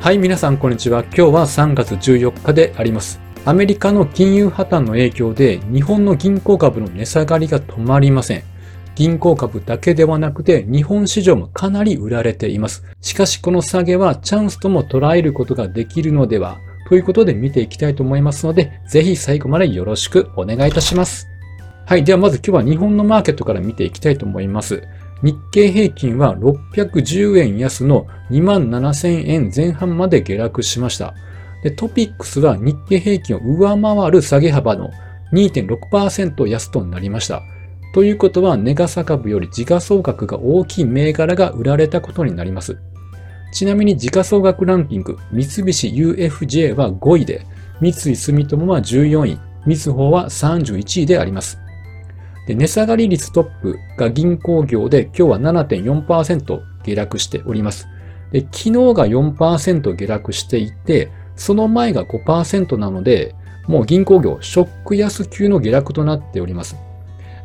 はい、皆さんこんにちは。今日は3月14日であります。アメリカの金融破綻の影響で日本の銀行株の値下がりが止まりません。銀行株だけではなくて日本市場もかなり売られています。しかしこの下げはチャンスとも捉えることができるのではということで見ていきたいと思いますので、ぜひ最後までよろしくお願いいたします。はい。ではまず今日は日本のマーケットから見ていきたいと思います。日経平均は610円安の27,000円前半まで下落しました。トピックスは日経平均を上回る下げ幅の2.6%安となりました。ということは、ネガサ株より時価総額が大きい銘柄が売られたことになります。ちなみに時価総額ランキング、三菱 UFJ は5位で、三井住友は14位、みずほは31位であります。で値下がり率トップが銀行業で今日は7.4%下落しております。で昨日が4%下落していて、その前が5%なので、もう銀行業、ショック安級の下落となっております。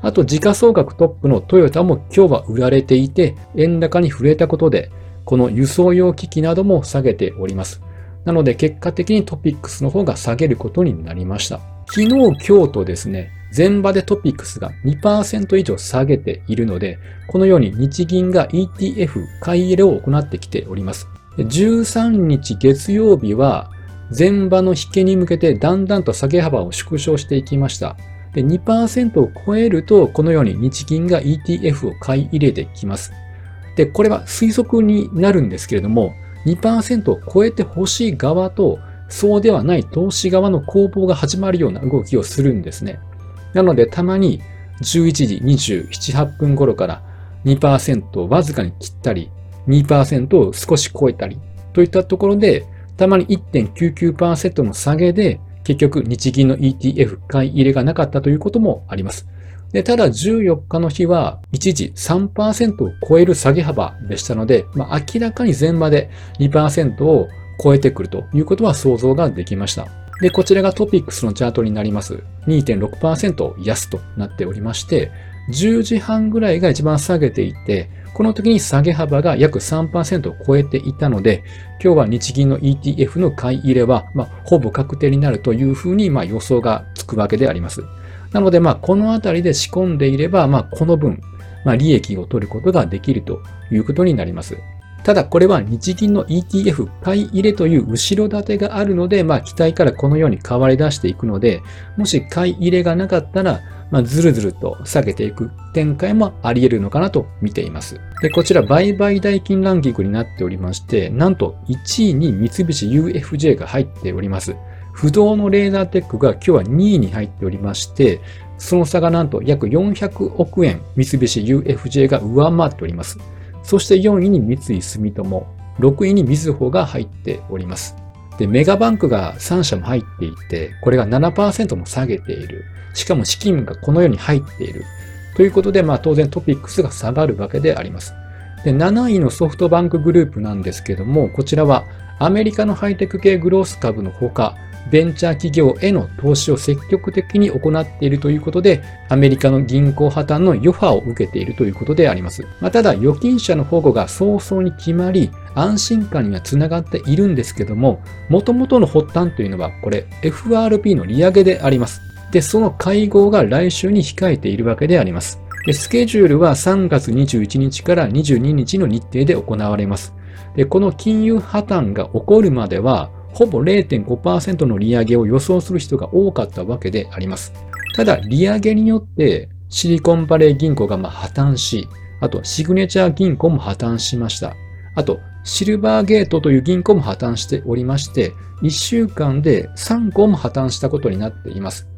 あと、時価総額トップのトヨタも今日は売られていて、円高に触れたことで、この輸送用機器なども下げております。なので、結果的にトピックスの方が下げることになりました。昨日、今日とですね、前場でトピックスが2%以上下げているので、このように日銀が ETF 買い入れを行ってきております。13日月曜日は前場の引けに向けてだんだんと下げ幅を縮小していきました。で2%を超えると、このように日銀が ETF を買い入れてきます。で、これは推測になるんですけれども、2%を超えてほしい側と、そうではない投資側の攻防が始まるような動きをするんですね。なので、たまに11時27、8分頃から2%をわずかに切ったり、2%を少し超えたりといったところで、たまに1.99%の下げで、結局日銀の ETF 買い入れがなかったということもあります。でただ14日の日は一時3%を超える下げ幅でしたので、まあ、明らかに前場で2%を超えてくるということは想像ができました。で、こちらがトピックスのチャートになります。2.6%安となっておりまして、10時半ぐらいが一番下げていて、この時に下げ幅が約3%を超えていたので、今日は日銀の ETF の買い入れは、まあ、ほぼ確定になるというふうに、まあ、予想がつくわけであります。なので、まあ、このあたりで仕込んでいれば、まあ、この分、まあ、利益を取ることができるということになります。ただこれは日銀の ETF 買い入れという後ろ盾があるので、まあ期待からこのように変わり出していくので、もし買い入れがなかったら、まあ、ずるずると下げていく展開もあり得るのかなと見ています。で、こちら売買代金ランキングになっておりまして、なんと1位に三菱 UFJ が入っております。不動のレーザーテックが今日は2位に入っておりまして、その差がなんと約400億円三菱 UFJ が上回っております。そして4位に三井住友、6位にみずほが入っております。で、メガバンクが3社も入っていて、これが7%も下げている。しかも資金がこのように入っている。ということで、まあ当然トピックスが下がるわけであります。で、7位のソフトバンクグループなんですけども、こちらはアメリカのハイテク系グロース株のほか、ベンチャー企業への投資を積極的に行っているということで、アメリカの銀行破綻の余波を受けているということであります。まあ、ただ、預金者の保護が早々に決まり、安心感にはつながっているんですけども、元々の発端というのは、これ、FRB の利上げであります。で、その会合が来週に控えているわけであります。でスケジュールは3月21日から22日の日程で行われます。で、この金融破綻が起こるまでは、ほぼ0.5%の利上げを予想する人が多かったわけであります。ただ、利上げによってシリコンバレー銀行がま破綻し、あとシグネチャー銀行も破綻しました。あと、シルバーゲートという銀行も破綻しておりまして、1週間で3個も破綻したことになっています。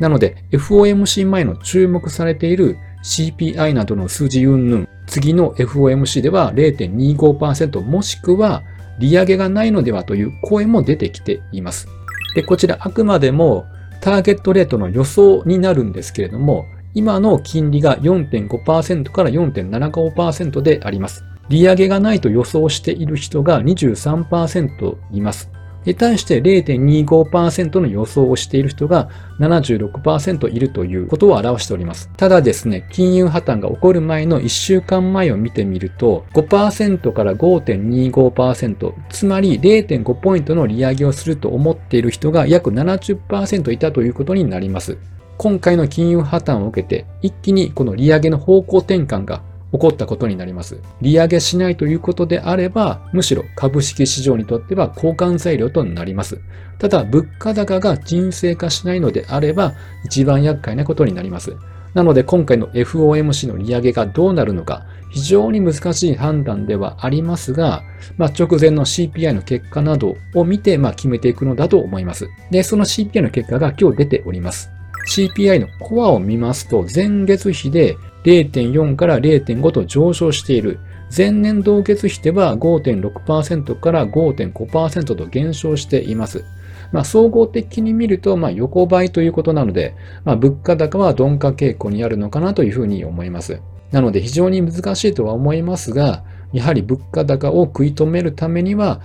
なので、FOMC 前の注目されている CPI などの数字云々、次の FOMC では0.25%もしくは利上げがないのではという声も出てきています。で、こちらあくまでもターゲットレートの予想になるんですけれども、今の金利が4.5%から4.75%であります。利上げがないと予想している人が23%います。に対して0.25%の予想をしている人が76%いるということを表しております。ただですね、金融破綻が起こる前の1週間前を見てみると、5%から5.25%、つまり0.5ポイントの利上げをすると思っている人が約70%いたということになります。今回の金融破綻を受けて、一気にこの利上げの方向転換が起こったことになります。利上げしないということであれば、むしろ株式市場にとっては交換材料となります。ただ、物価高が沈静化しないのであれば、一番厄介なことになります。なので、今回の FOMC の利上げがどうなるのか、非常に難しい判断ではありますが、まあ、直前の CPI の結果などを見て、まあ、決めていくのだと思います。で、その CPI の結果が今日出ております。CPI のコアを見ますと、前月比で0.4から0.5と上昇している。前年同月比では5.6%から5.5%と減少しています。まあ、総合的に見ると、まあ、横ばいということなので、まあ、物価高は鈍化傾向にあるのかなというふうに思います。なので非常に難しいとは思いますが、やはり物価高を食い止めるためには、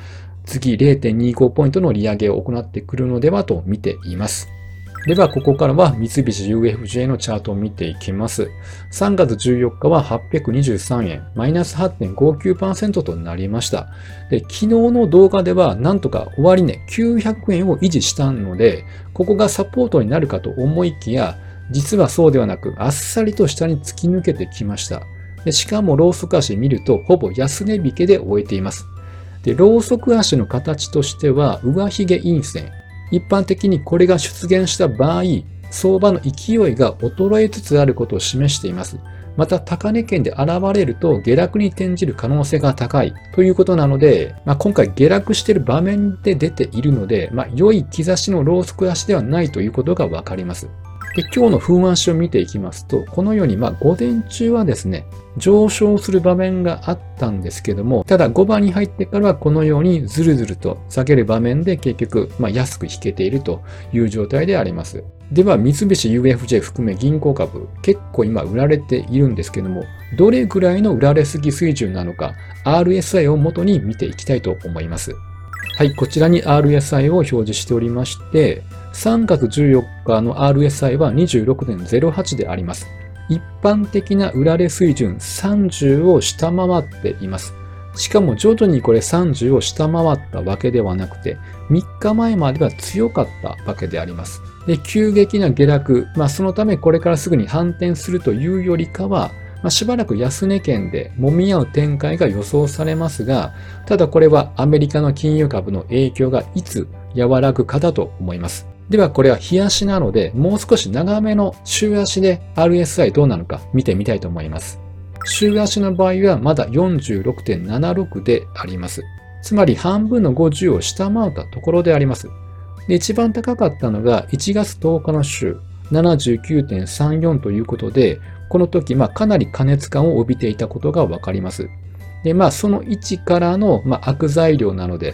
次0.25ポイントの利上げを行ってくるのではと見ています。では、ここからは三菱 UFJ のチャートを見ていきます。3月14日は823円、マイナス8.59%となりました。で、昨日の動画では、なんとか終わり値900円を維持したので、ここがサポートになるかと思いきや、実はそうではなく、あっさりと下に突き抜けてきました。でしかも、ローソク足見ると、ほぼ安値引けで終えています。で、ローソク足の形としては、上髭陰線、一般的にこれが出現した場合、相場の勢いが衰えつつあることを示しています。また、高値圏で現れると下落に転じる可能性が高いということなので、まあ、今回下落している場面で出ているので、まあ、良い兆しのローソク足ではないということがわかります。で今日の風案紙を見ていきますと、このように、まあ、午前中はですね、上昇する場面があったんですけども、ただ5番に入ってからはこのようにずるずると下げる場面で結局、まあ、安く引けているという状態であります。では、三菱 UFJ 含め銀行株、結構今売られているんですけども、どれぐらいの売られすぎ水準なのか、RSI を元に見ていきたいと思います。はい、こちらに RSI を表示しておりまして、3月14日の RSI は26.08であります。一般的な売られ水準30を下回っています。しかも徐々にこれ30を下回ったわけではなくて、3日前までは強かったわけであります。で、急激な下落、まあそのためこれからすぐに反転するというよりかは、まあ、しばらく安値圏で揉み合う展開が予想されますが、ただこれはアメリカの金融株の影響がいつ和らぐかだと思います。ではこれは日足なので、もう少し長めの週足で RSI どうなのか見てみたいと思います。週足の場合はまだ46.76であります。つまり半分の50を下回ったところであります。で一番高かったのが1月10日の週79.34ということで、この時、まあ、かなり加熱感を帯びていたことがわかります。で、まあ、その位置からの、まあ、悪材料なので、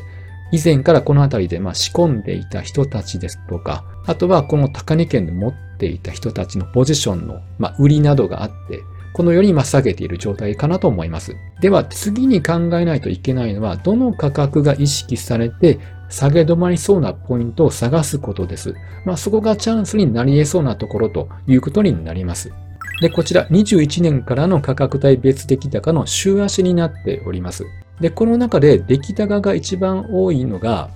以前からこの辺りでま仕込んでいた人たちですとか、あとはこの高値圏で持っていた人たちのポジションのま売りなどがあって、このようにま下げている状態かなと思います。では次に考えないといけないのは、どの価格が意識されて下げ止まりそうなポイントを探すことです。まあ、そこがチャンスになり得そうなところということになります。で、こちら21年からの価格帯別出来高の週足になっております。で、この中で出来高が一番多いのが、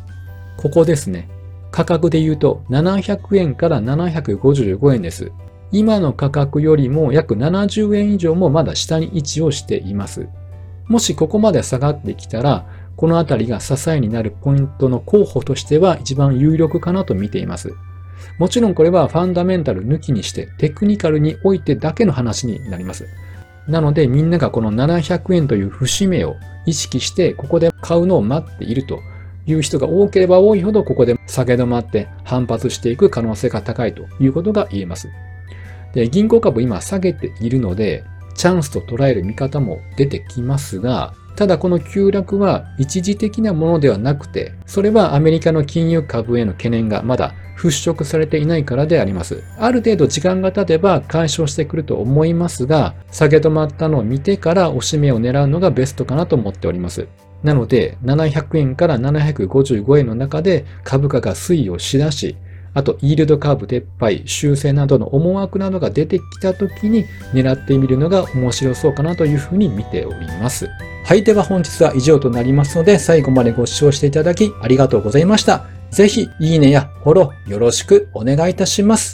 ここですね。価格で言うと700円から755円です。今の価格よりも約70円以上もまだ下に位置をしています。もしここまで下がってきたら、このあたりが支えになるポイントの候補としては一番有力かなと見ています。もちろんこれはファンダメンタル抜きにしてテクニカルにおいてだけの話になります。なのでみんながこの700円という節目を意識してここで買うのを待っているという人が多ければ多いほどここで下げ止まって反発していく可能性が高いということが言えます。で、銀行株今下げているのでチャンスと捉える見方も出てきますが、ただこの急落は一時的なものではなくて、それはアメリカの金融株への懸念がまだ払拭されていないからであります。ある程度時間が経てば解消してくると思いますが、下げ止まったのを見てから押し目を狙うのがベストかなと思っております。なので、700円から755円の中で株価が推移をしだし、あと、イールドカーブ撤廃、修正などの思惑などが出てきた時に狙ってみるのが面白そうかなというふうに見ております。はい。では本日は以上となりますので、最後までご視聴していただきありがとうございました。ぜひ、いいねやフォローよろしくお願いいたします。